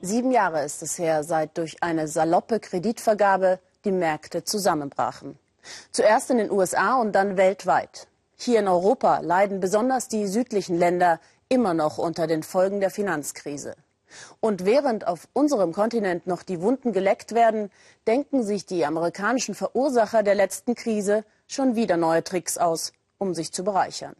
Sieben Jahre ist es her, seit durch eine saloppe Kreditvergabe die Märkte zusammenbrachen. Zuerst in den USA und dann weltweit. Hier in Europa leiden besonders die südlichen Länder immer noch unter den Folgen der Finanzkrise. Und während auf unserem Kontinent noch die Wunden geleckt werden, denken sich die amerikanischen Verursacher der letzten Krise schon wieder neue Tricks aus, um sich zu bereichern.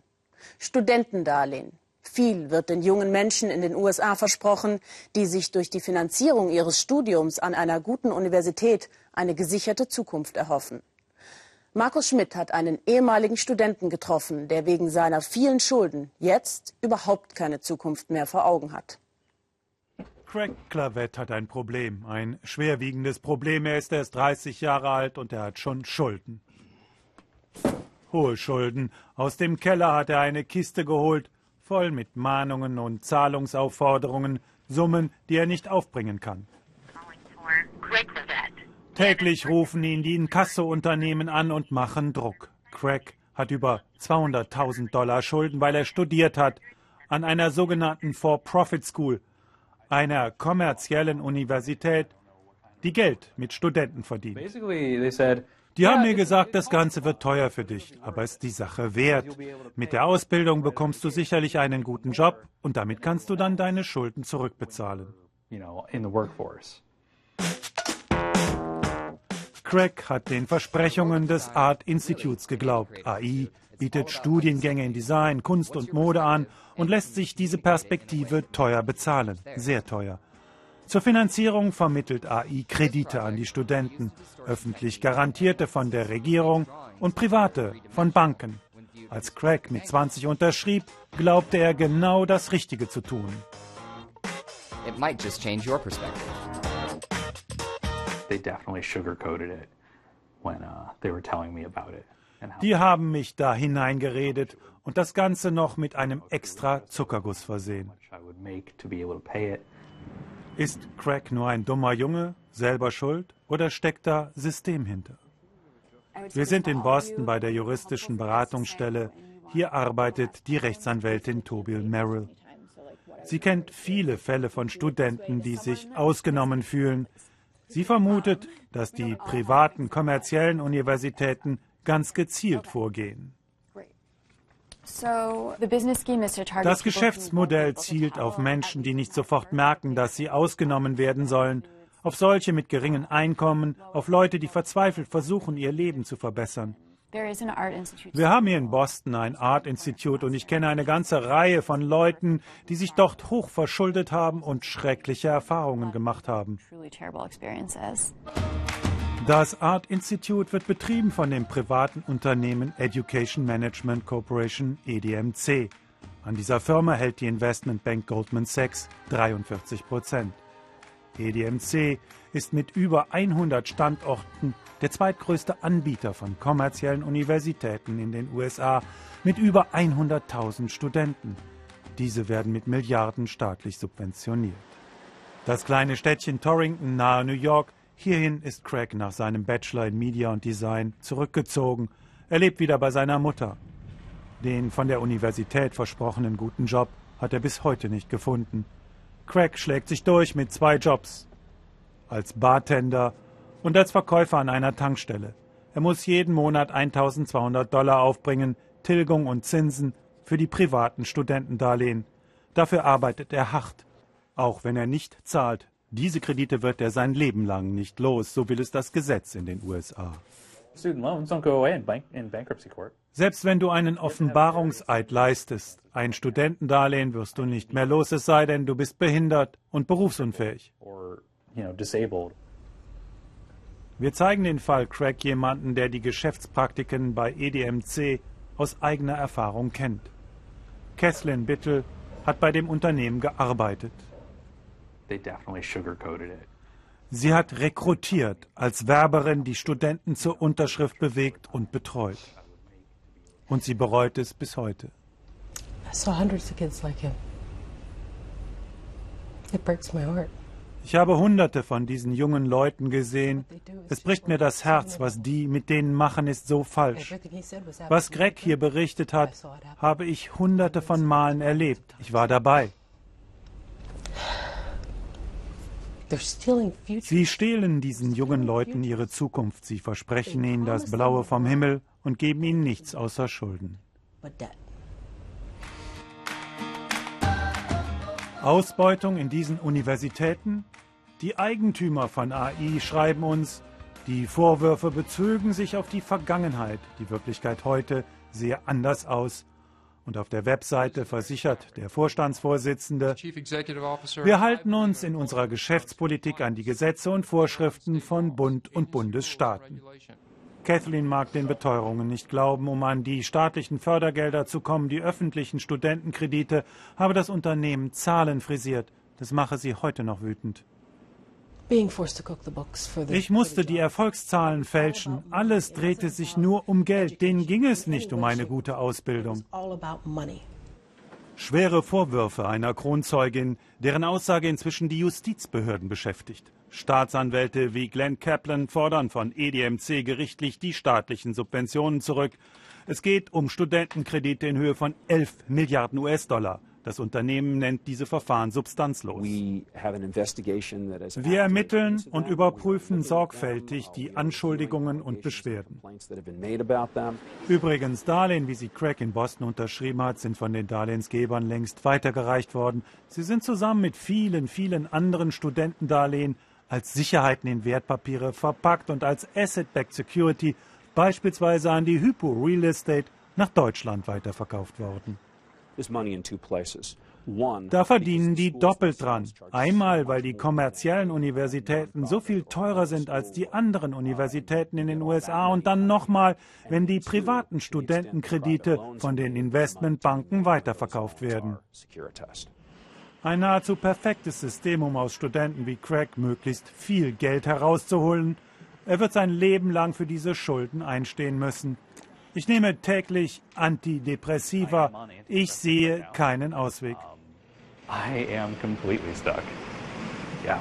Studentendarlehen, viel wird den jungen Menschen in den USA versprochen, die sich durch die Finanzierung ihres Studiums an einer guten Universität eine gesicherte Zukunft erhoffen. Markus Schmidt hat einen ehemaligen Studenten getroffen, der wegen seiner vielen Schulden jetzt überhaupt keine Zukunft mehr vor Augen hat. Craig Clavett hat ein Problem, ein schwerwiegendes Problem. Er ist erst 30 Jahre alt und er hat schon Schulden. Hohe Schulden. Aus dem Keller hat er eine Kiste geholt voll mit Mahnungen und Zahlungsaufforderungen, Summen, die er nicht aufbringen kann. Täglich rufen ihn die Inkasso-Unternehmen an und machen Druck. Craig hat über 200.000 Dollar Schulden, weil er studiert hat an einer sogenannten For-Profit School, einer kommerziellen Universität, die Geld mit Studenten verdient. Die haben mir gesagt, das Ganze wird teuer für dich, aber es ist die Sache wert. Mit der Ausbildung bekommst du sicherlich einen guten Job und damit kannst du dann deine Schulden zurückbezahlen. Craig hat den Versprechungen des Art Instituts geglaubt. AI bietet Studiengänge in Design, Kunst und Mode an und lässt sich diese Perspektive teuer bezahlen, sehr teuer. Zur Finanzierung vermittelt AI Kredite an die Studenten, öffentlich garantierte von der Regierung und private von Banken. Als Craig mit 20 unterschrieb, glaubte er genau das Richtige zu tun. It might just change your perspective. They definitely sugarcoated it when uh, they were telling me about it. Die haben mich da hineingeredet und das Ganze noch mit einem extra Zuckerguss versehen. Ist Craig nur ein dummer Junge, selber schuld, oder steckt da System hinter? Wir sind in Boston bei der juristischen Beratungsstelle. Hier arbeitet die Rechtsanwältin Tobil Merrill. Sie kennt viele Fälle von Studenten, die sich ausgenommen fühlen. Sie vermutet, dass die privaten kommerziellen Universitäten ganz gezielt vorgehen. Das Geschäftsmodell zielt auf Menschen, die nicht sofort merken, dass sie ausgenommen werden sollen, auf solche mit geringen Einkommen, auf Leute, die verzweifelt versuchen, ihr Leben zu verbessern. Wir haben hier in Boston ein Art Institute und ich kenne eine ganze Reihe von Leuten, die sich dort hoch verschuldet haben und schreckliche Erfahrungen gemacht haben. Das Art Institute wird betrieben von dem privaten Unternehmen Education Management Corporation EDMC. An dieser Firma hält die Investmentbank Goldman Sachs 43 Prozent. EDMC ist mit über 100 Standorten der zweitgrößte Anbieter von kommerziellen Universitäten in den USA mit über 100.000 Studenten. Diese werden mit Milliarden staatlich subventioniert. Das kleine Städtchen Torrington nahe New York Hierhin ist Craig nach seinem Bachelor in Media und Design zurückgezogen. Er lebt wieder bei seiner Mutter. Den von der Universität versprochenen guten Job hat er bis heute nicht gefunden. Craig schlägt sich durch mit zwei Jobs. Als Bartender und als Verkäufer an einer Tankstelle. Er muss jeden Monat 1200 Dollar aufbringen, Tilgung und Zinsen für die privaten Studentendarlehen. Dafür arbeitet er hart, auch wenn er nicht zahlt. Diese Kredite wird er sein Leben lang nicht los, so will es das Gesetz in den USA. Selbst wenn du einen Offenbarungseid leistest, ein Studentendarlehen wirst du nicht mehr los, es sei denn, du bist behindert und berufsunfähig. Wir zeigen den Fall Craig jemanden, der die Geschäftspraktiken bei EDMC aus eigener Erfahrung kennt. Kesslin Bittel hat bei dem Unternehmen gearbeitet. Sie hat rekrutiert, als Werberin die Studenten zur Unterschrift bewegt und betreut. Und sie bereut es bis heute. Ich habe hunderte von diesen jungen Leuten gesehen. Es bricht mir das Herz, was die mit denen machen, ist so falsch. Was Greg hier berichtet hat, habe ich hunderte von Malen erlebt. Ich war dabei. Sie stehlen diesen jungen Leuten ihre Zukunft. Sie versprechen ihnen das Blaue vom Himmel und geben ihnen nichts außer Schulden. Ausbeutung in diesen Universitäten? Die Eigentümer von AI schreiben uns, die Vorwürfe bezögen sich auf die Vergangenheit. Die Wirklichkeit heute sehe anders aus. Und auf der Webseite versichert der Vorstandsvorsitzende, wir halten uns in unserer Geschäftspolitik an die Gesetze und Vorschriften von Bund und Bundesstaaten. Kathleen mag den Beteuerungen nicht glauben. Um an die staatlichen Fördergelder zu kommen, die öffentlichen Studentenkredite, habe das Unternehmen Zahlen frisiert. Das mache sie heute noch wütend. Ich musste die Erfolgszahlen fälschen. Alles drehte sich nur um Geld. Denen ging es nicht um eine gute Ausbildung. Schwere Vorwürfe einer Kronzeugin, deren Aussage inzwischen die Justizbehörden beschäftigt. Staatsanwälte wie Glenn Kaplan fordern von EDMC gerichtlich die staatlichen Subventionen zurück. Es geht um Studentenkredite in Höhe von 11 Milliarden US-Dollar. Das Unternehmen nennt diese Verfahren substanzlos. Wir ermitteln und überprüfen sorgfältig die Anschuldigungen und Beschwerden. Übrigens, Darlehen, wie sie Craig in Boston unterschrieben hat, sind von den Darlehensgebern längst weitergereicht worden. Sie sind zusammen mit vielen, vielen anderen Studentendarlehen als Sicherheiten in Wertpapiere verpackt und als Asset-Backed Security beispielsweise an die Hypo Real Estate nach Deutschland weiterverkauft worden. Da verdienen die doppelt dran. Einmal, weil die kommerziellen Universitäten so viel teurer sind als die anderen Universitäten in den USA und dann nochmal, wenn die privaten Studentenkredite von den Investmentbanken weiterverkauft werden. Ein nahezu perfektes System, um aus Studenten wie Craig möglichst viel Geld herauszuholen. Er wird sein Leben lang für diese Schulden einstehen müssen. Ich nehme täglich Antidepressiva. Ich sehe keinen Ausweg. I am completely stuck. Yeah.